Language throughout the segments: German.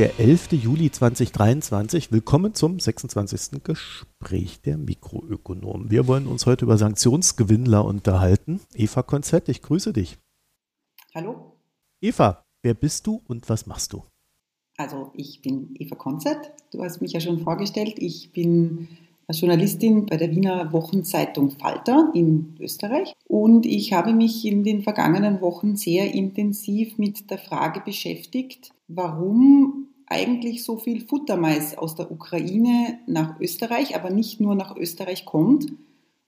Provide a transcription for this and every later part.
Der 11. Juli 2023. Willkommen zum 26. Gespräch der Mikroökonomen. Wir wollen uns heute über Sanktionsgewinnler unterhalten. Eva Konzett, ich grüße dich. Hallo. Eva, wer bist du und was machst du? Also ich bin Eva Konzett. Du hast mich ja schon vorgestellt. Ich bin Journalistin bei der Wiener Wochenzeitung Falter in Österreich. Und ich habe mich in den vergangenen Wochen sehr intensiv mit der Frage beschäftigt, warum eigentlich so viel Futtermais aus der Ukraine nach Österreich, aber nicht nur nach Österreich kommt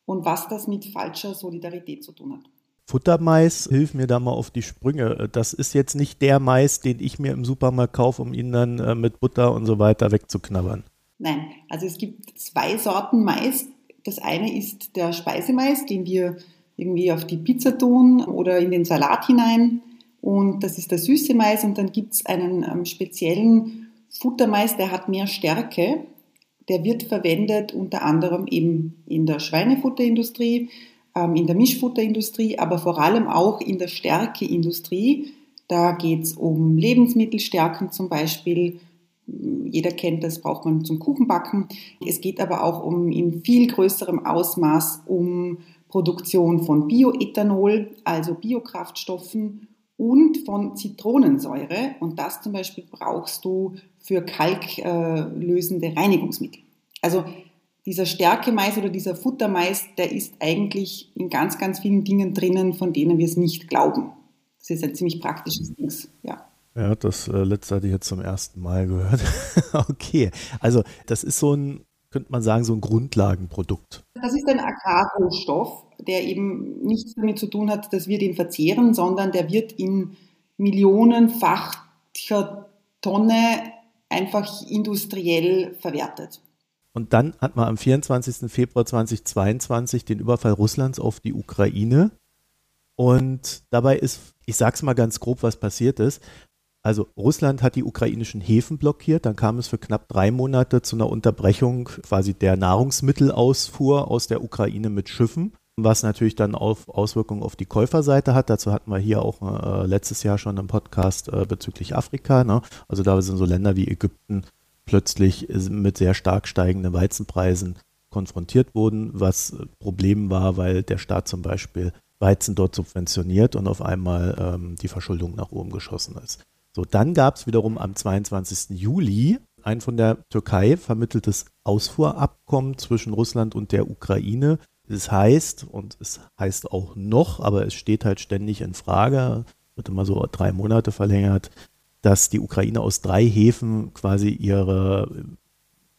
und was das mit falscher Solidarität zu tun hat. Futtermais, hilf mir da mal auf die Sprünge. Das ist jetzt nicht der Mais, den ich mir im Supermarkt kaufe, um ihn dann äh, mit Butter und so weiter wegzuknabbern. Nein, also es gibt zwei Sorten Mais. Das eine ist der Speisemais, den wir irgendwie auf die Pizza tun oder in den Salat hinein. Und das ist der süße Mais. Und dann gibt es einen ähm, speziellen Futtermais, der hat mehr Stärke. Der wird verwendet unter anderem eben in der Schweinefutterindustrie, ähm, in der Mischfutterindustrie, aber vor allem auch in der Stärkeindustrie. Da geht es um Lebensmittelstärken zum Beispiel jeder kennt das, braucht man zum Kuchenbacken. Es geht aber auch um in viel größerem Ausmaß um Produktion von Bioethanol, also Biokraftstoffen und von Zitronensäure. Und das zum Beispiel brauchst du für kalklösende Reinigungsmittel. Also dieser Stärkemais oder dieser Futtermais, der ist eigentlich in ganz, ganz vielen Dingen drinnen, von denen wir es nicht glauben. Das ist ein ziemlich praktisches Ding, ja. Ja, das äh, letzte hatte ich jetzt zum ersten Mal gehört. okay, also das ist so ein, könnte man sagen, so ein Grundlagenprodukt. Das ist ein Agrarrohstoff, der eben nichts damit zu tun hat, dass wir den verzehren, sondern der wird in millionenfacher Tonne einfach industriell verwertet. Und dann hat man am 24. Februar 2022 den Überfall Russlands auf die Ukraine. Und dabei ist, ich sage es mal ganz grob, was passiert ist. Also Russland hat die ukrainischen Häfen blockiert, dann kam es für knapp drei Monate zu einer Unterbrechung quasi der Nahrungsmittelausfuhr aus der Ukraine mit Schiffen, was natürlich dann auf Auswirkungen auf die Käuferseite hat. Dazu hatten wir hier auch äh, letztes Jahr schon einen Podcast äh, bezüglich Afrika. Ne? Also da sind so Länder wie Ägypten plötzlich mit sehr stark steigenden Weizenpreisen konfrontiert wurden, was Problem war, weil der Staat zum Beispiel Weizen dort subventioniert und auf einmal ähm, die Verschuldung nach oben geschossen ist. So, dann gab es wiederum am 22. Juli ein von der Türkei vermitteltes Ausfuhrabkommen zwischen Russland und der Ukraine. Das heißt, und es heißt auch noch, aber es steht halt ständig in Frage, wird immer so drei Monate verlängert, dass die Ukraine aus drei Häfen quasi ihre,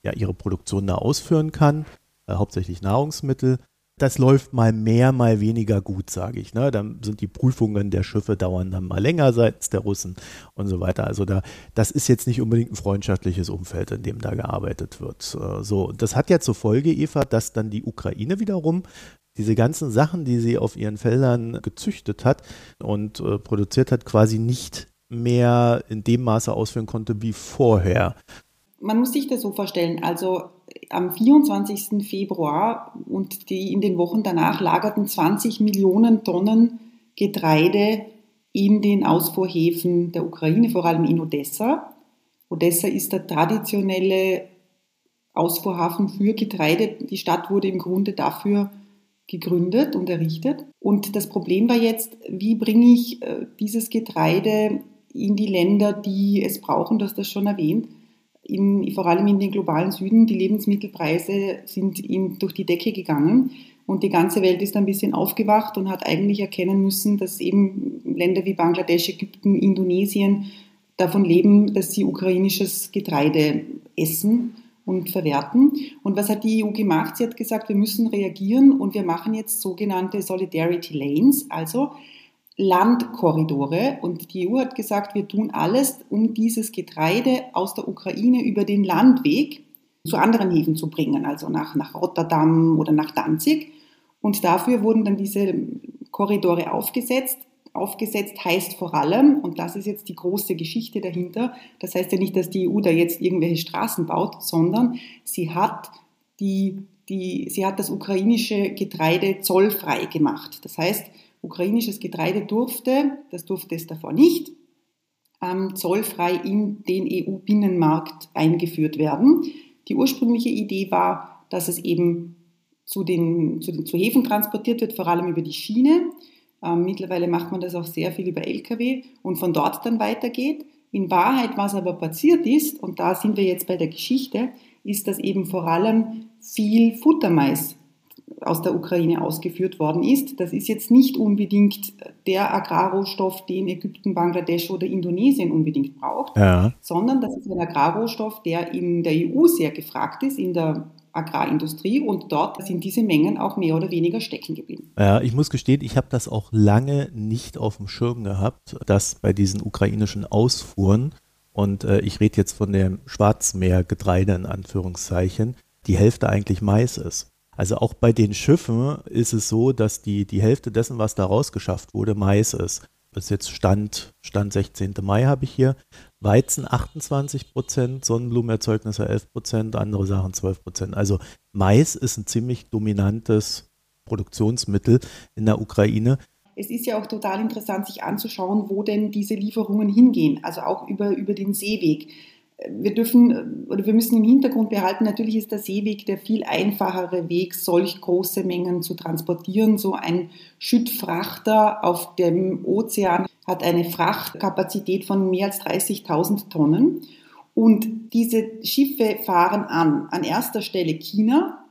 ja, ihre Produktion da ausführen kann, äh, hauptsächlich Nahrungsmittel das läuft mal mehr, mal weniger gut, sage ich. Ne? Dann sind die Prüfungen der Schiffe dauern dann mal länger seitens der Russen und so weiter. Also da, das ist jetzt nicht unbedingt ein freundschaftliches Umfeld, in dem da gearbeitet wird. Äh, so, das hat ja zur Folge, Eva, dass dann die Ukraine wiederum diese ganzen Sachen, die sie auf ihren Feldern gezüchtet hat und äh, produziert hat, quasi nicht mehr in dem Maße ausführen konnte wie vorher. Man muss sich das so vorstellen. Also am 24. Februar und die in den Wochen danach lagerten 20 Millionen Tonnen Getreide in den Ausfuhrhäfen der Ukraine, vor allem in Odessa. Odessa ist der traditionelle Ausfuhrhafen für Getreide. Die Stadt wurde im Grunde dafür gegründet und errichtet. Und das Problem war jetzt, wie bringe ich äh, dieses Getreide in die Länder, die es brauchen, das das schon erwähnt in, vor allem in den globalen Süden, die Lebensmittelpreise sind in, durch die Decke gegangen. Und die ganze Welt ist ein bisschen aufgewacht und hat eigentlich erkennen müssen, dass eben Länder wie Bangladesch, Ägypten, Indonesien davon leben, dass sie ukrainisches Getreide essen und verwerten. Und was hat die EU gemacht? Sie hat gesagt, wir müssen reagieren und wir machen jetzt sogenannte Solidarity Lanes, also Landkorridore. Und die EU hat gesagt, wir tun alles, um dieses Getreide aus der Ukraine über den Landweg zu anderen Häfen zu bringen, also nach, nach Rotterdam oder nach Danzig. Und dafür wurden dann diese Korridore aufgesetzt. Aufgesetzt heißt vor allem, und das ist jetzt die große Geschichte dahinter, das heißt ja nicht, dass die EU da jetzt irgendwelche Straßen baut, sondern sie hat die, die, sie hat das ukrainische Getreide zollfrei gemacht. Das heißt, ukrainisches Getreide durfte, das durfte es davor nicht, ähm, zollfrei in den EU-Binnenmarkt eingeführt werden. Die ursprüngliche Idee war, dass es eben zu den, zu den zu Häfen transportiert wird, vor allem über die Schiene. Ähm, mittlerweile macht man das auch sehr viel über Lkw und von dort dann weitergeht. In Wahrheit, was aber passiert ist, und da sind wir jetzt bei der Geschichte, ist, dass eben vor allem viel Futtermais aus der Ukraine ausgeführt worden ist. Das ist jetzt nicht unbedingt der Agrarrohstoff, den Ägypten, Bangladesch oder Indonesien unbedingt braucht, ja. sondern das ist ein Agrarrohstoff, der in der EU sehr gefragt ist, in der Agrarindustrie und dort sind diese Mengen auch mehr oder weniger stecken geblieben. Ja, ich muss gestehen, ich habe das auch lange nicht auf dem Schirm gehabt, dass bei diesen ukrainischen Ausfuhren, und äh, ich rede jetzt von dem Schwarzmeergetreide in Anführungszeichen, die Hälfte eigentlich Mais ist. Also auch bei den Schiffen ist es so, dass die, die Hälfte dessen, was da rausgeschafft wurde, Mais ist. Bis jetzt Stand, Stand 16. Mai habe ich hier. Weizen 28 Prozent, Sonnenblumenerzeugnisse 11 Prozent, andere Sachen 12 Prozent. Also Mais ist ein ziemlich dominantes Produktionsmittel in der Ukraine. Es ist ja auch total interessant, sich anzuschauen, wo denn diese Lieferungen hingehen, also auch über, über den Seeweg wir dürfen oder wir müssen im Hintergrund behalten, natürlich ist der Seeweg der viel einfachere Weg, solch große Mengen zu transportieren. So ein Schüttfrachter auf dem Ozean hat eine Frachtkapazität von mehr als 30.000 Tonnen. Und diese Schiffe fahren an. An erster Stelle China,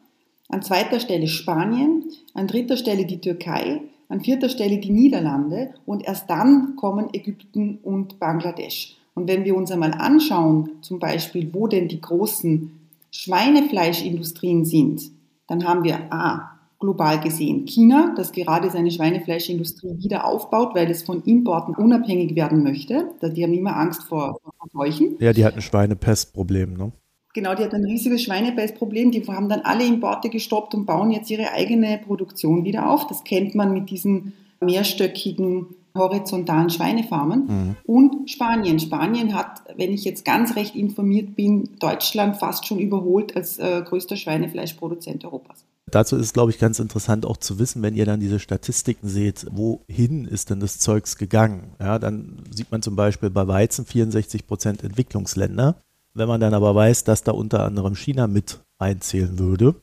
an zweiter Stelle Spanien, an dritter Stelle die Türkei, an vierter Stelle die Niederlande und erst dann kommen Ägypten und Bangladesch. Und wenn wir uns einmal anschauen, zum Beispiel, wo denn die großen Schweinefleischindustrien sind, dann haben wir A, global gesehen China, das gerade seine Schweinefleischindustrie wieder aufbaut, weil es von Importen unabhängig werden möchte. Die haben immer Angst vor, vor Seuchen. Ja, die hat ein Schweinepestproblem, ne? Genau, die hat ein riesiges Schweinepestproblem. Die haben dann alle Importe gestoppt und bauen jetzt ihre eigene Produktion wieder auf. Das kennt man mit diesen mehrstöckigen horizontalen Schweinefarmen mhm. und Spanien. Spanien hat, wenn ich jetzt ganz recht informiert bin, Deutschland fast schon überholt als äh, größter Schweinefleischproduzent Europas. Dazu ist, glaube ich, ganz interessant auch zu wissen, wenn ihr dann diese Statistiken seht, wohin ist denn das Zeugs gegangen? Ja, dann sieht man zum Beispiel bei Weizen 64 Prozent Entwicklungsländer. Wenn man dann aber weiß, dass da unter anderem China mit einzählen würde,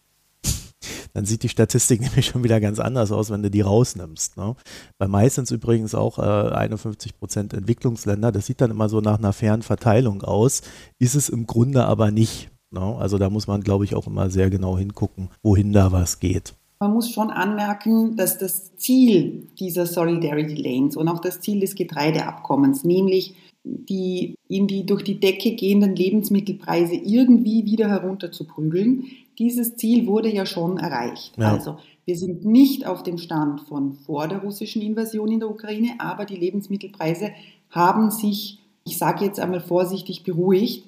dann sieht die Statistik nämlich schon wieder ganz anders aus, wenn du die rausnimmst. Ne? Bei es übrigens auch äh, 51 Prozent Entwicklungsländer. Das sieht dann immer so nach einer fairen Verteilung aus, ist es im Grunde aber nicht. Ne? Also da muss man, glaube ich, auch immer sehr genau hingucken, wohin da was geht. Man muss schon anmerken, dass das Ziel dieser Solidarity Lanes und auch das Ziel des Getreideabkommens, nämlich die in die durch die Decke gehenden Lebensmittelpreise irgendwie wieder herunterzuprügeln, dieses Ziel wurde ja schon erreicht. Ja. Also wir sind nicht auf dem Stand von vor der russischen Invasion in der Ukraine, aber die Lebensmittelpreise haben sich, ich sage jetzt einmal vorsichtig, beruhigt.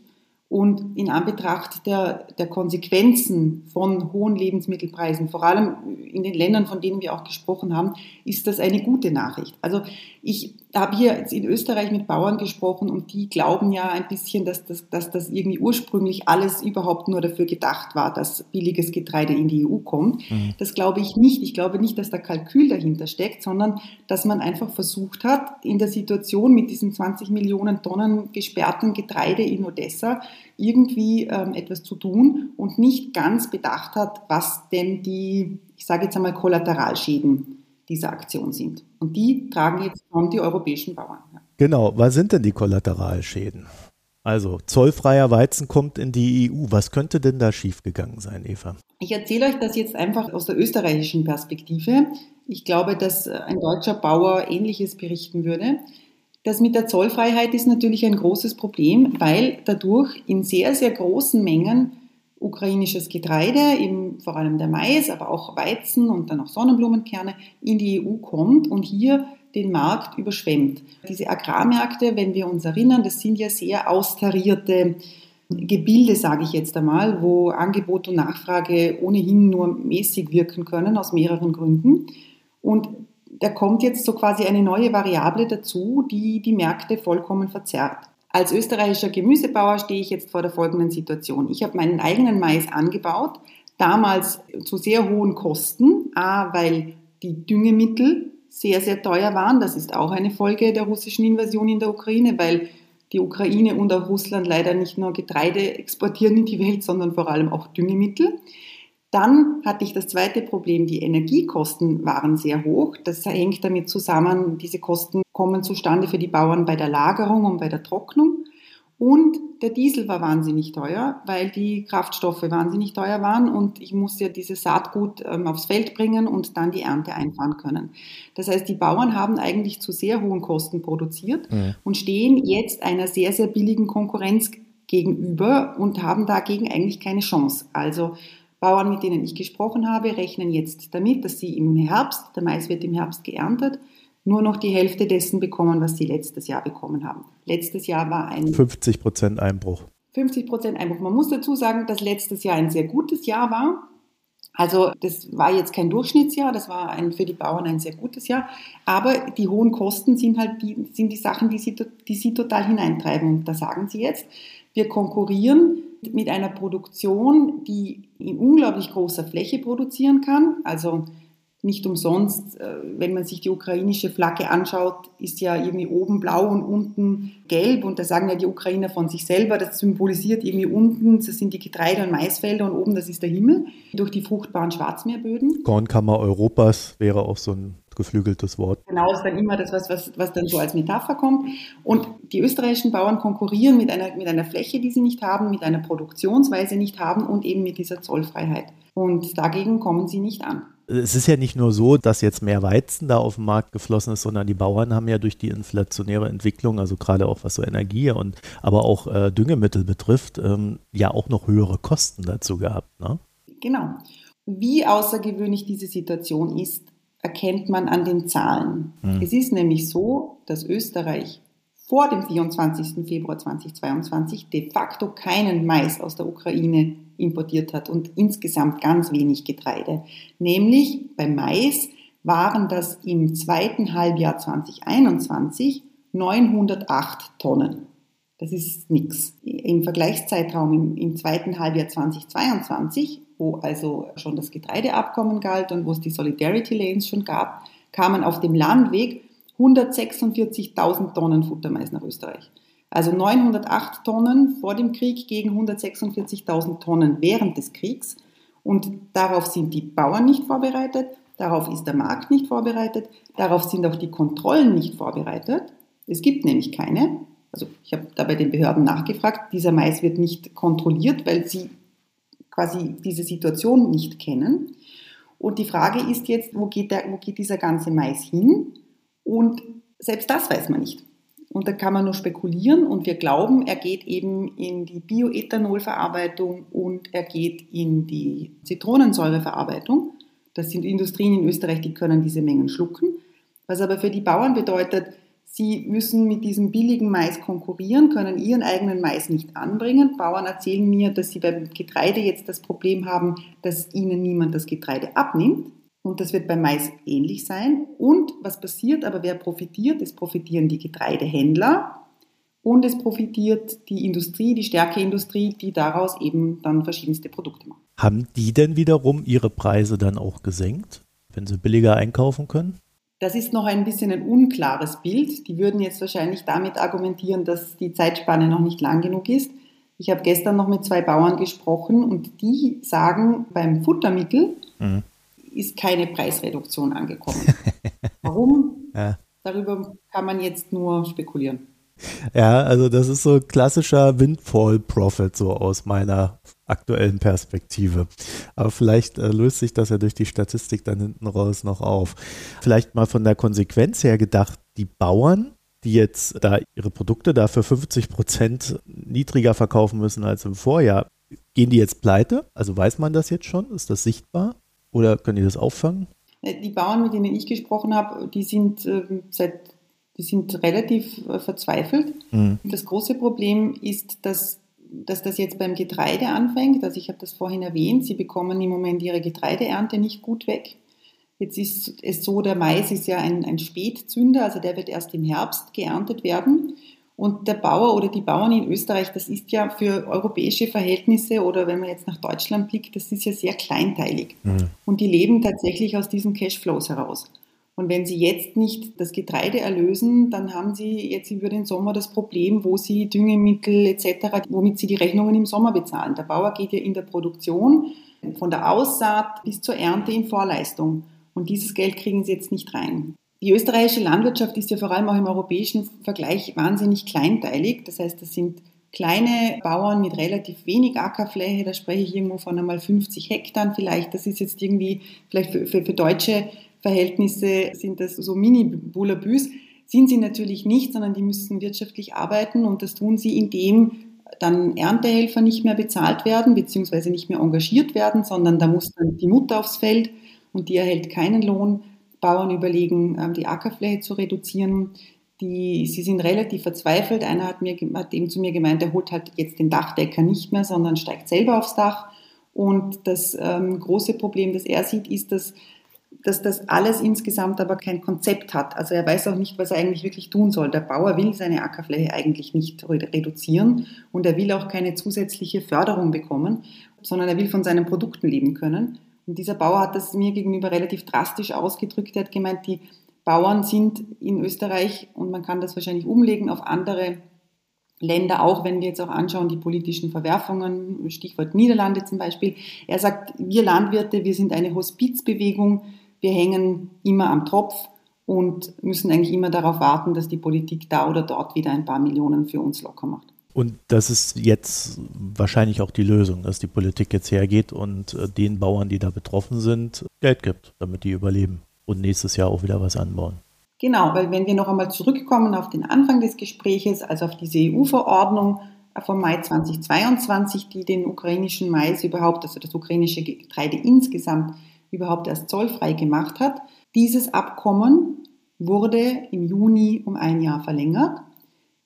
Und in Anbetracht der, der Konsequenzen von hohen Lebensmittelpreisen, vor allem in den Ländern, von denen wir auch gesprochen haben, ist das eine gute Nachricht. Also ich habe hier jetzt in Österreich mit Bauern gesprochen und die glauben ja ein bisschen, dass das, dass das irgendwie ursprünglich alles überhaupt nur dafür gedacht war, dass billiges Getreide in die EU kommt. Mhm. Das glaube ich nicht. Ich glaube nicht, dass da Kalkül dahinter steckt, sondern dass man einfach versucht hat, in der Situation mit diesen 20 Millionen Tonnen gesperrten Getreide in Odessa irgendwie ähm, etwas zu tun und nicht ganz bedacht hat, was denn die, ich sage jetzt einmal, Kollateralschäden dieser Aktion sind. Und die tragen jetzt schon die europäischen Bauern. Genau, was sind denn die Kollateralschäden? Also zollfreier Weizen kommt in die EU. Was könnte denn da schiefgegangen sein, Eva? Ich erzähle euch das jetzt einfach aus der österreichischen Perspektive. Ich glaube, dass ein deutscher Bauer Ähnliches berichten würde. Das mit der Zollfreiheit ist natürlich ein großes Problem, weil dadurch in sehr, sehr großen Mengen ukrainisches Getreide, eben vor allem der Mais, aber auch Weizen und dann auch Sonnenblumenkerne in die EU kommt und hier den Markt überschwemmt. Diese Agrarmärkte, wenn wir uns erinnern, das sind ja sehr austarierte Gebilde, sage ich jetzt einmal, wo Angebot und Nachfrage ohnehin nur mäßig wirken können, aus mehreren Gründen. Und da kommt jetzt so quasi eine neue Variable dazu, die die Märkte vollkommen verzerrt. Als österreichischer Gemüsebauer stehe ich jetzt vor der folgenden Situation. Ich habe meinen eigenen Mais angebaut, damals zu sehr hohen Kosten, a, weil die Düngemittel sehr, sehr teuer waren. Das ist auch eine Folge der russischen Invasion in der Ukraine, weil die Ukraine und auch Russland leider nicht nur Getreide exportieren in die Welt, sondern vor allem auch Düngemittel. Dann hatte ich das zweite Problem, die Energiekosten waren sehr hoch. Das hängt damit zusammen, diese Kosten kommen zustande für die Bauern bei der Lagerung und bei der Trocknung. Und der Diesel war wahnsinnig teuer, weil die Kraftstoffe wahnsinnig teuer waren und ich musste ja dieses Saatgut ähm, aufs Feld bringen und dann die Ernte einfahren können. Das heißt, die Bauern haben eigentlich zu sehr hohen Kosten produziert mhm. und stehen jetzt einer sehr, sehr billigen Konkurrenz gegenüber und haben dagegen eigentlich keine Chance. Also Bauern, mit denen ich gesprochen habe, rechnen jetzt damit, dass sie im Herbst, der Mais wird im Herbst geerntet, nur noch die Hälfte dessen bekommen, was sie letztes Jahr bekommen haben. Letztes Jahr war ein 50 Prozent Einbruch. 50 Prozent Einbruch. Man muss dazu sagen, dass letztes Jahr ein sehr gutes Jahr war. Also das war jetzt kein Durchschnittsjahr, das war ein, für die Bauern ein sehr gutes Jahr. Aber die hohen Kosten sind halt die, sind die Sachen, die sie, die sie total hineintreiben. Und da sagen sie jetzt, wir konkurrieren mit einer Produktion, die in unglaublich großer Fläche produzieren kann. Also nicht umsonst, äh, wenn man sich die ukrainische Flagge anschaut, ist ja irgendwie oben blau und unten gelb und da sagen ja die Ukrainer von sich selber, das symbolisiert irgendwie unten, das sind die Getreide- und Maisfelder und oben, das ist der Himmel, durch die fruchtbaren Schwarzmeerböden. Kornkammer Europas wäre auch so ein geflügeltes Wort. Genau, ist dann immer das, was, was, was dann so als Metapher kommt. Und die österreichischen Bauern konkurrieren mit einer, mit einer Fläche, die sie nicht haben, mit einer Produktionsweise nicht haben und eben mit dieser Zollfreiheit. Und dagegen kommen sie nicht an. Es ist ja nicht nur so, dass jetzt mehr Weizen da auf den Markt geflossen ist, sondern die Bauern haben ja durch die inflationäre Entwicklung, also gerade auch was so Energie und aber auch äh, Düngemittel betrifft, ähm, ja auch noch höhere Kosten dazu gehabt. Ne? Genau. Wie außergewöhnlich diese Situation ist, erkennt man an den Zahlen. Mhm. Es ist nämlich so, dass Österreich vor dem 24. Februar 2022 de facto keinen Mais aus der Ukraine importiert hat und insgesamt ganz wenig Getreide. Nämlich beim Mais waren das im zweiten Halbjahr 2021 908 Tonnen. Das ist nichts. Im Vergleichszeitraum im, im zweiten Halbjahr 2022 wo also schon das Getreideabkommen galt und wo es die Solidarity Lanes schon gab, kamen auf dem Landweg 146.000 Tonnen Futtermais nach Österreich. Also 908 Tonnen vor dem Krieg gegen 146.000 Tonnen während des Kriegs. Und darauf sind die Bauern nicht vorbereitet, darauf ist der Markt nicht vorbereitet, darauf sind auch die Kontrollen nicht vorbereitet. Es gibt nämlich keine. Also ich habe da bei den Behörden nachgefragt, dieser Mais wird nicht kontrolliert, weil sie quasi diese Situation nicht kennen. Und die Frage ist jetzt, wo geht, der, wo geht dieser ganze Mais hin? Und selbst das weiß man nicht. Und da kann man nur spekulieren und wir glauben, er geht eben in die Bioethanolverarbeitung und er geht in die Zitronensäureverarbeitung. Das sind Industrien in Österreich, die können diese Mengen schlucken. Was aber für die Bauern bedeutet, Sie müssen mit diesem billigen Mais konkurrieren, können ihren eigenen Mais nicht anbringen. Bauern erzählen mir, dass sie beim Getreide jetzt das Problem haben, dass ihnen niemand das Getreide abnimmt. Und das wird beim Mais ähnlich sein. Und was passiert, aber wer profitiert? Es profitieren die Getreidehändler und es profitiert die Industrie, die Stärkeindustrie, die daraus eben dann verschiedenste Produkte macht. Haben die denn wiederum ihre Preise dann auch gesenkt, wenn sie billiger einkaufen können? Das ist noch ein bisschen ein unklares Bild. Die würden jetzt wahrscheinlich damit argumentieren, dass die Zeitspanne noch nicht lang genug ist. Ich habe gestern noch mit zwei Bauern gesprochen und die sagen, beim Futtermittel mhm. ist keine Preisreduktion angekommen. Warum? Ja. Darüber kann man jetzt nur spekulieren. Ja, also das ist so klassischer Windfall-Profit so aus meiner aktuellen Perspektive. Aber vielleicht äh, löst sich das ja durch die Statistik dann hinten raus noch auf. Vielleicht mal von der Konsequenz her gedacht, die Bauern, die jetzt da ihre Produkte dafür 50 Prozent niedriger verkaufen müssen als im Vorjahr, gehen die jetzt pleite? Also weiß man das jetzt schon? Ist das sichtbar? Oder können die das auffangen? Äh, die Bauern, mit denen ich gesprochen habe, die sind äh, seit die sind relativ äh, verzweifelt. Mhm. Das große Problem ist, dass dass das jetzt beim Getreide anfängt. Also ich habe das vorhin erwähnt, sie bekommen im Moment ihre Getreideernte nicht gut weg. Jetzt ist es so, der Mais ist ja ein, ein Spätzünder, also der wird erst im Herbst geerntet werden. Und der Bauer oder die Bauern in Österreich, das ist ja für europäische Verhältnisse oder wenn man jetzt nach Deutschland blickt, das ist ja sehr kleinteilig. Mhm. Und die leben tatsächlich aus diesen Cashflows heraus. Und wenn Sie jetzt nicht das Getreide erlösen, dann haben Sie jetzt über den Sommer das Problem, wo Sie Düngemittel etc., womit Sie die Rechnungen im Sommer bezahlen. Der Bauer geht ja in der Produktion von der Aussaat bis zur Ernte in Vorleistung. Und dieses Geld kriegen Sie jetzt nicht rein. Die österreichische Landwirtschaft ist ja vor allem auch im europäischen Vergleich wahnsinnig kleinteilig. Das heißt, das sind kleine Bauern mit relativ wenig Ackerfläche, da spreche ich irgendwo von einmal 50 Hektar vielleicht. Das ist jetzt irgendwie, vielleicht für, für, für deutsche Verhältnisse sind das so Mini-Bullabüs. Sind sie natürlich nicht, sondern die müssen wirtschaftlich arbeiten und das tun sie, indem dann Erntehelfer nicht mehr bezahlt werden, beziehungsweise nicht mehr engagiert werden, sondern da muss dann die Mutter aufs Feld und die erhält keinen Lohn. Bauern überlegen, ähm, die Ackerfläche zu reduzieren. Die, sie sind relativ verzweifelt. Einer hat, mir, hat eben zu mir gemeint, er holt halt jetzt den Dachdecker nicht mehr, sondern steigt selber aufs Dach. Und das ähm, große Problem, das er sieht, ist, dass dass das alles insgesamt aber kein Konzept hat. Also er weiß auch nicht, was er eigentlich wirklich tun soll. Der Bauer will seine Ackerfläche eigentlich nicht reduzieren und er will auch keine zusätzliche Förderung bekommen, sondern er will von seinen Produkten leben können. Und dieser Bauer hat das mir gegenüber relativ drastisch ausgedrückt. Er hat gemeint, die Bauern sind in Österreich und man kann das wahrscheinlich umlegen auf andere Länder, auch wenn wir jetzt auch anschauen, die politischen Verwerfungen, Stichwort Niederlande zum Beispiel. Er sagt, wir Landwirte, wir sind eine Hospizbewegung, wir hängen immer am Tropf und müssen eigentlich immer darauf warten, dass die Politik da oder dort wieder ein paar Millionen für uns locker macht. Und das ist jetzt wahrscheinlich auch die Lösung, dass die Politik jetzt hergeht und äh, den Bauern, die da betroffen sind, Geld gibt, damit die überleben und nächstes Jahr auch wieder was anbauen. Genau, weil wenn wir noch einmal zurückkommen auf den Anfang des Gespräches, also auf diese EU-Verordnung vom Mai 2022, die den ukrainischen Mais überhaupt, also das ukrainische Getreide insgesamt überhaupt erst zollfrei gemacht hat. Dieses Abkommen wurde im Juni um ein Jahr verlängert.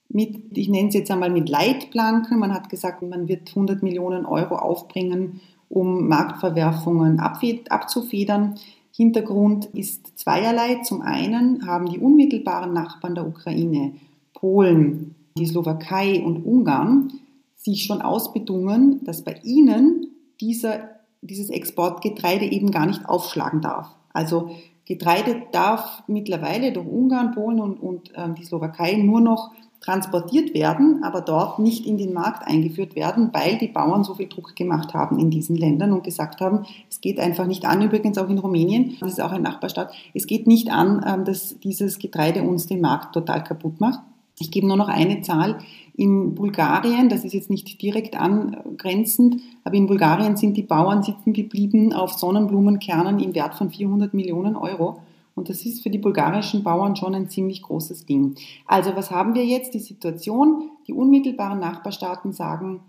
Mit, ich nenne es jetzt einmal mit Leitplanken. Man hat gesagt, man wird 100 Millionen Euro aufbringen, um Marktverwerfungen abzufedern. Hintergrund ist zweierlei. Zum einen haben die unmittelbaren Nachbarn der Ukraine, Polen, die Slowakei und Ungarn, sich schon ausbedungen, dass bei ihnen dieser dieses Exportgetreide eben gar nicht aufschlagen darf. Also Getreide darf mittlerweile durch Ungarn, Polen und, und äh, die Slowakei nur noch transportiert werden, aber dort nicht in den Markt eingeführt werden, weil die Bauern so viel Druck gemacht haben in diesen Ländern und gesagt haben, es geht einfach nicht an, übrigens auch in Rumänien, das ist auch ein Nachbarstaat, es geht nicht an, ähm, dass dieses Getreide uns den Markt total kaputt macht. Ich gebe nur noch eine Zahl. In Bulgarien, das ist jetzt nicht direkt angrenzend, aber in Bulgarien sind die Bauern sitzen geblieben auf Sonnenblumenkernen im Wert von 400 Millionen Euro. Und das ist für die bulgarischen Bauern schon ein ziemlich großes Ding. Also was haben wir jetzt? Die Situation, die unmittelbaren Nachbarstaaten sagen,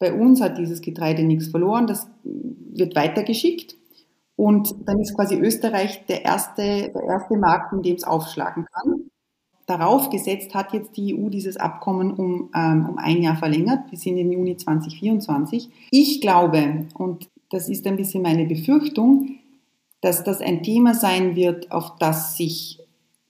bei uns hat dieses Getreide nichts verloren, das wird weitergeschickt. Und dann ist quasi Österreich der erste, der erste Markt, in dem es aufschlagen kann darauf gesetzt hat jetzt die EU dieses Abkommen um, ähm, um ein Jahr verlängert, bis in den Juni 2024. Ich glaube, und das ist ein bisschen meine Befürchtung, dass das ein Thema sein wird, auf das sich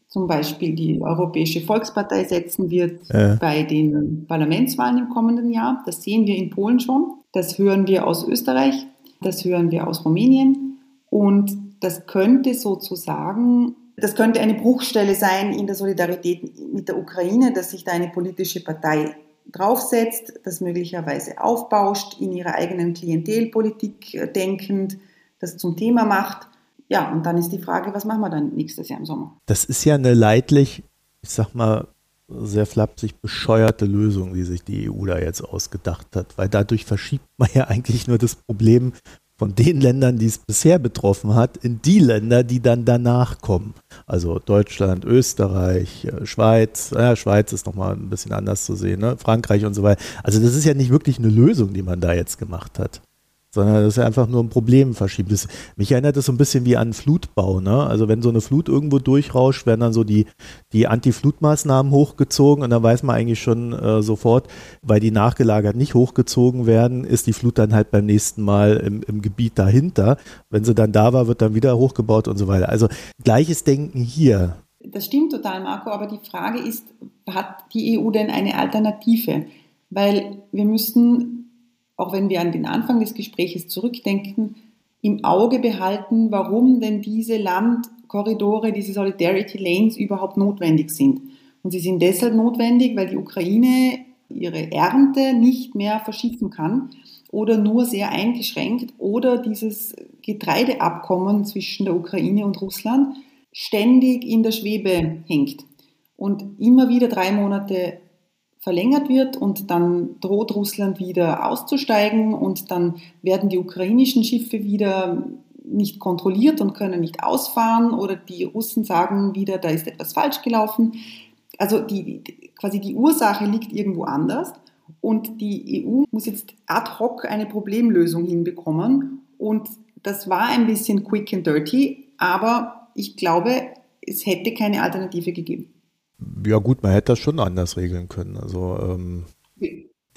zum Beispiel die Europäische Volkspartei setzen wird äh. bei den Parlamentswahlen im kommenden Jahr. Das sehen wir in Polen schon. Das hören wir aus Österreich. Das hören wir aus Rumänien. Und das könnte sozusagen das könnte eine Bruchstelle sein in der Solidarität mit der Ukraine, dass sich da eine politische Partei draufsetzt, das möglicherweise aufbauscht, in ihrer eigenen Klientelpolitik äh, denkend, das zum Thema macht. Ja, und dann ist die Frage, was machen wir dann nächstes Jahr im Sommer? Das ist ja eine leidlich, ich sag mal, sehr flapsig bescheuerte Lösung, die sich die EU da jetzt ausgedacht hat, weil dadurch verschiebt man ja eigentlich nur das Problem von den Ländern, die es bisher betroffen hat, in die Länder, die dann danach kommen. Also Deutschland, Österreich, äh, Schweiz, ja, Schweiz ist nochmal ein bisschen anders zu sehen, ne? Frankreich und so weiter. Also das ist ja nicht wirklich eine Lösung, die man da jetzt gemacht hat sondern das ist einfach nur ein Problem verschieben. Das, mich erinnert das so ein bisschen wie an Flutbau. Ne? Also wenn so eine Flut irgendwo durchrauscht, werden dann so die, die Anti-Flutmaßnahmen hochgezogen und dann weiß man eigentlich schon äh, sofort, weil die nachgelagert nicht hochgezogen werden, ist die Flut dann halt beim nächsten Mal im, im Gebiet dahinter. Wenn sie dann da war, wird dann wieder hochgebaut und so weiter. Also gleiches Denken hier. Das stimmt total, Marco, aber die Frage ist, hat die EU denn eine Alternative? Weil wir müssten auch wenn wir an den Anfang des Gesprächs zurückdenken, im Auge behalten, warum denn diese Landkorridore, diese Solidarity Lanes überhaupt notwendig sind. Und sie sind deshalb notwendig, weil die Ukraine ihre Ernte nicht mehr verschiffen kann oder nur sehr eingeschränkt oder dieses Getreideabkommen zwischen der Ukraine und Russland ständig in der Schwebe hängt und immer wieder drei Monate verlängert wird und dann droht Russland wieder auszusteigen und dann werden die ukrainischen Schiffe wieder nicht kontrolliert und können nicht ausfahren oder die Russen sagen wieder, da ist etwas falsch gelaufen. Also die, quasi die Ursache liegt irgendwo anders und die EU muss jetzt ad hoc eine Problemlösung hinbekommen und das war ein bisschen quick and dirty, aber ich glaube, es hätte keine Alternative gegeben. Ja gut, man hätte das schon anders regeln können. Also ähm,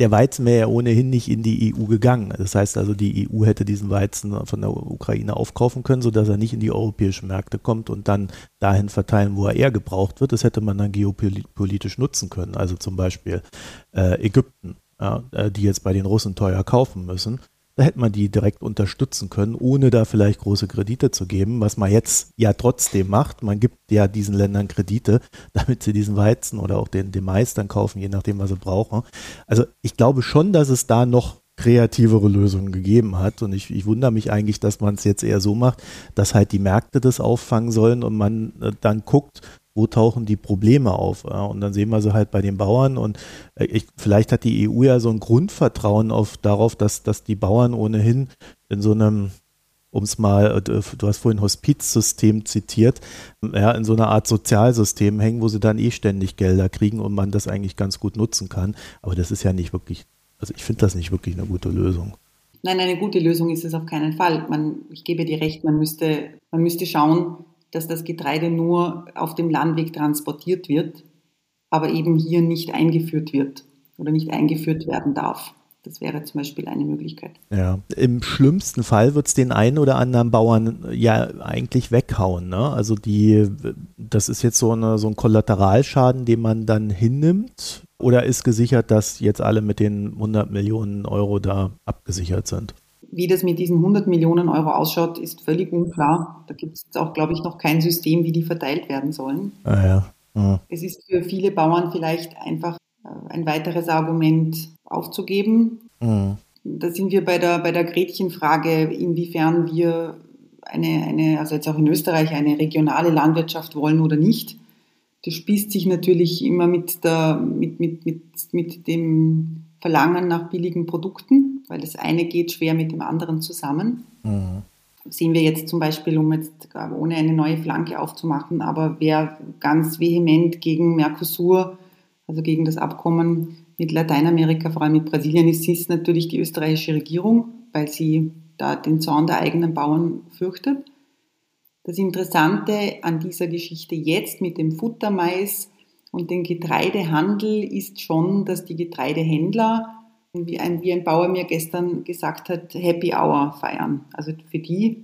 der Weizen wäre ja ohnehin nicht in die EU gegangen. Das heißt also, die EU hätte diesen Weizen von der Ukraine aufkaufen können, sodass er nicht in die europäischen Märkte kommt und dann dahin verteilen, wo er eher gebraucht wird. Das hätte man dann geopolitisch nutzen können. Also zum Beispiel äh, Ägypten, ja, äh, die jetzt bei den Russen teuer kaufen müssen. Da hätte man die direkt unterstützen können, ohne da vielleicht große Kredite zu geben, was man jetzt ja trotzdem macht. Man gibt ja diesen Ländern Kredite, damit sie diesen Weizen oder auch den, den Mais dann kaufen, je nachdem, was sie brauchen. Also ich glaube schon, dass es da noch kreativere Lösungen gegeben hat. Und ich, ich wundere mich eigentlich, dass man es jetzt eher so macht, dass halt die Märkte das auffangen sollen und man äh, dann guckt, wo tauchen die Probleme auf? Und dann sehen wir sie halt bei den Bauern und äh, ich, vielleicht hat die EU ja so ein Grundvertrauen auf, darauf, dass, dass die Bauern ohnehin in so einem, um es mal, äh, du hast vorhin Hospizsystem zitiert, ja, in so einer Art Sozialsystem hängen, wo sie dann eh ständig Gelder kriegen und man das eigentlich ganz gut nutzen kann. Aber das ist ja nicht wirklich, also ich finde das nicht wirklich eine gute Lösung. Nein, eine gute Lösung ist es auf keinen Fall. Man, ich gebe dir recht, man müsste, man müsste schauen, dass das Getreide nur auf dem Landweg transportiert wird, aber eben hier nicht eingeführt wird oder nicht eingeführt werden darf. Das wäre zum Beispiel eine Möglichkeit. Ja, im schlimmsten Fall wird es den einen oder anderen Bauern ja eigentlich weghauen. Ne? Also die, das ist jetzt so, eine, so ein Kollateralschaden, den man dann hinnimmt. Oder ist gesichert, dass jetzt alle mit den 100 Millionen Euro da abgesichert sind? Wie das mit diesen 100 Millionen Euro ausschaut, ist völlig unklar. Da gibt es auch, glaube ich, noch kein System, wie die verteilt werden sollen. Ah, ja. Ja. Es ist für viele Bauern vielleicht einfach äh, ein weiteres Argument aufzugeben. Mhm. Da sind wir bei der, bei der Gretchenfrage, inwiefern wir eine, eine, also jetzt auch in Österreich, eine regionale Landwirtschaft wollen oder nicht. Das spießt sich natürlich immer mit, der, mit, mit, mit, mit dem Verlangen nach billigen Produkten, weil das eine geht schwer mit dem anderen zusammen. Mhm. Sehen wir jetzt zum Beispiel, um jetzt ohne eine neue Flanke aufzumachen, aber wer ganz vehement gegen Mercosur, also gegen das Abkommen mit Lateinamerika, vor allem mit Brasilien ist, ist natürlich die österreichische Regierung, weil sie da den Zorn der eigenen Bauern fürchtet. Das Interessante an dieser Geschichte jetzt mit dem Futtermais und den Getreidehandel ist schon, dass die Getreidehändler, wie ein, wie ein Bauer mir gestern gesagt hat, Happy Hour feiern. Also für die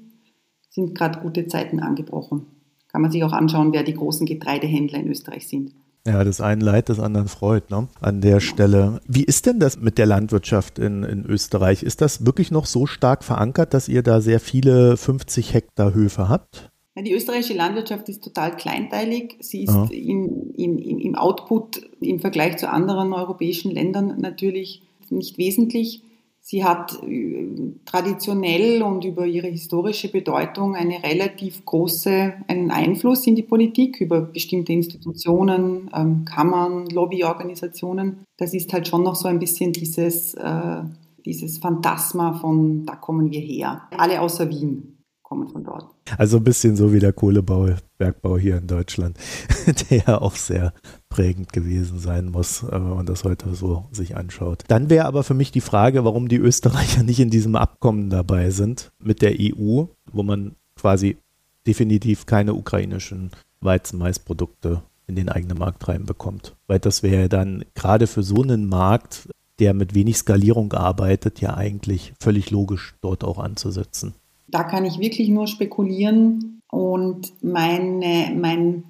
sind gerade gute Zeiten angebrochen. Kann man sich auch anschauen, wer die großen Getreidehändler in Österreich sind. Ja, das einen Leid, das anderen freut, ne? An der Stelle. Wie ist denn das mit der Landwirtschaft in, in Österreich? Ist das wirklich noch so stark verankert, dass ihr da sehr viele 50 Hektar Höfe habt? Die österreichische Landwirtschaft ist total kleinteilig. Sie ist in, in, im Output im Vergleich zu anderen europäischen Ländern natürlich nicht wesentlich. Sie hat äh, traditionell und über ihre historische Bedeutung eine relativ große einen Einfluss in die Politik über bestimmte Institutionen, ähm, Kammern, Lobbyorganisationen. Das ist halt schon noch so ein bisschen dieses, äh, dieses Phantasma von da kommen wir her. Alle außer Wien kommen von dort. Also ein bisschen so wie der Kohlebau, Bergbau hier in Deutschland, der ja auch sehr prägend gewesen sein muss, äh, wenn man das heute so sich anschaut. Dann wäre aber für mich die Frage, warum die Österreicher nicht in diesem Abkommen dabei sind mit der EU, wo man quasi definitiv keine ukrainischen Weizen-Mais-Produkte in den eigenen Markt reinbekommt. Weil das wäre dann gerade für so einen Markt, der mit wenig Skalierung arbeitet, ja eigentlich völlig logisch, dort auch anzusetzen. Da kann ich wirklich nur spekulieren und meine, mein,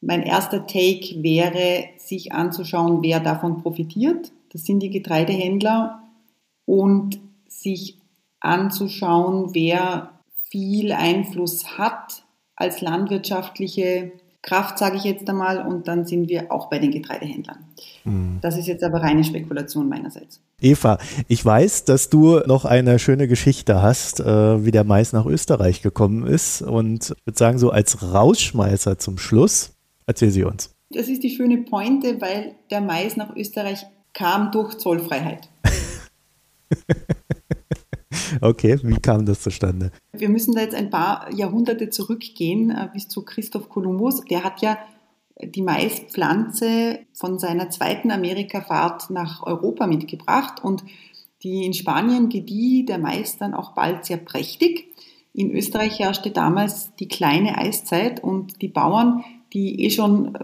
mein erster Take wäre, sich anzuschauen, wer davon profitiert. Das sind die Getreidehändler und sich anzuschauen, wer viel Einfluss hat als landwirtschaftliche Kraft, sage ich jetzt einmal, und dann sind wir auch bei den Getreidehändlern. Mhm. Das ist jetzt aber reine Spekulation meinerseits. Eva, ich weiß, dass du noch eine schöne Geschichte hast, äh, wie der Mais nach Österreich gekommen ist. Und ich würde sagen, so als Rausschmeißer zum Schluss, erzähl sie uns. Das ist die schöne Pointe, weil der Mais nach Österreich kam durch Zollfreiheit. Okay, wie kam das zustande? Wir müssen da jetzt ein paar Jahrhunderte zurückgehen äh, bis zu Christoph Kolumbus. Der hat ja die Maispflanze von seiner zweiten Amerikafahrt nach Europa mitgebracht und die in Spanien gedieh der Mais dann auch bald sehr prächtig. In Österreich herrschte damals die kleine Eiszeit und die Bauern, die eh schon,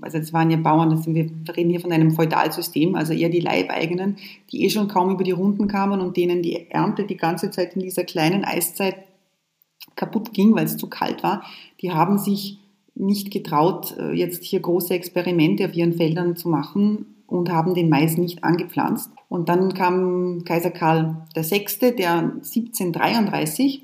also es waren ja Bauern, das sind, wir reden hier von einem Feudalsystem, also eher die Leibeigenen, die eh schon kaum über die Runden kamen und denen die Ernte die ganze Zeit in dieser kleinen Eiszeit kaputt ging, weil es zu kalt war, die haben sich nicht getraut, äh, jetzt hier große Experimente auf ihren Feldern zu machen und haben den Mais nicht angepflanzt. Und dann kam Kaiser Karl VI., der 1733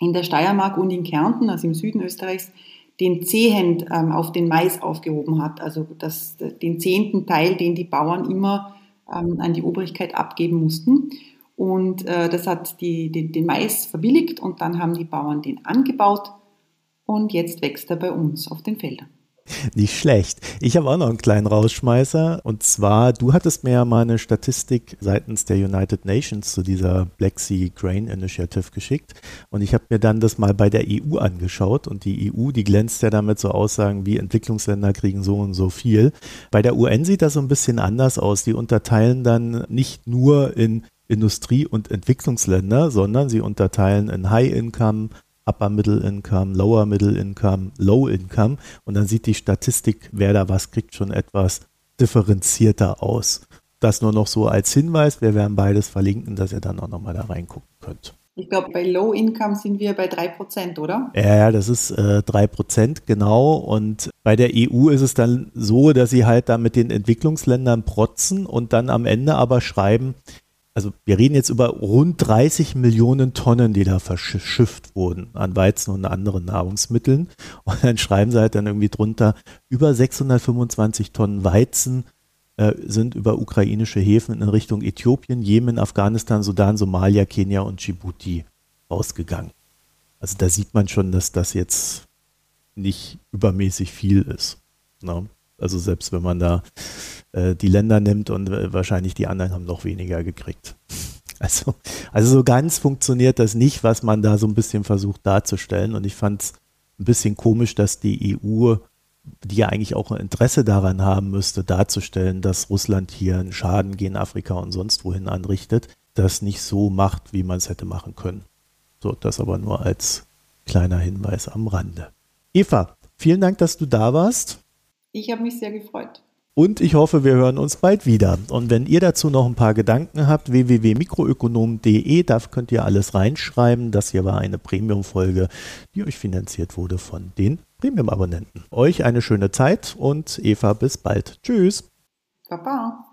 in der Steiermark und in Kärnten, also im Süden Österreichs, den Zehent ähm, auf den Mais aufgehoben hat, also das, den zehnten Teil, den die Bauern immer ähm, an die Obrigkeit abgeben mussten. Und äh, das hat die, die, den Mais verbilligt und dann haben die Bauern den angebaut und jetzt wächst er bei uns auf den Feldern. Nicht schlecht. Ich habe auch noch einen kleinen Rausschmeißer. Und zwar, du hattest mir ja mal eine Statistik seitens der United Nations zu dieser Black Sea Grain Initiative geschickt. Und ich habe mir dann das mal bei der EU angeschaut. Und die EU, die glänzt ja damit so Aussagen wie Entwicklungsländer kriegen so und so viel. Bei der UN sieht das so ein bisschen anders aus. Die unterteilen dann nicht nur in Industrie- und Entwicklungsländer, sondern sie unterteilen in High-Income, Upper Middle Income, Lower Middle Income, Low Income und dann sieht die Statistik, wer da was kriegt, schon etwas differenzierter aus. Das nur noch so als Hinweis. Wir werden beides verlinken, dass ihr dann auch nochmal da reingucken könnt. Ich glaube, bei Low Income sind wir bei 3%, oder? Ja, das ist äh, 3%, genau. Und bei der EU ist es dann so, dass sie halt da mit den Entwicklungsländern protzen und dann am Ende aber schreiben, also wir reden jetzt über rund 30 Millionen Tonnen, die da verschifft wurden an Weizen und anderen Nahrungsmitteln. Und dann schreiben sie halt dann irgendwie drunter, über 625 Tonnen Weizen äh, sind über ukrainische Häfen in Richtung Äthiopien, Jemen, Afghanistan, Sudan, Somalia, Kenia und Djibouti ausgegangen. Also da sieht man schon, dass das jetzt nicht übermäßig viel ist. Ne? Also selbst wenn man da äh, die Länder nimmt und äh, wahrscheinlich die anderen haben noch weniger gekriegt. Also, also so ganz funktioniert das nicht, was man da so ein bisschen versucht darzustellen. Und ich fand es ein bisschen komisch, dass die EU, die ja eigentlich auch ein Interesse daran haben müsste, darzustellen, dass Russland hier einen Schaden gegen Afrika und sonst wohin anrichtet, das nicht so macht, wie man es hätte machen können. So, das aber nur als kleiner Hinweis am Rande. Eva, vielen Dank, dass du da warst. Ich habe mich sehr gefreut. Und ich hoffe, wir hören uns bald wieder. Und wenn ihr dazu noch ein paar Gedanken habt, www.mikroökonom.de, da könnt ihr alles reinschreiben. Das hier war eine Premium-Folge, die euch finanziert wurde von den Premium-Abonnenten. Euch eine schöne Zeit und Eva, bis bald. Tschüss. Baba.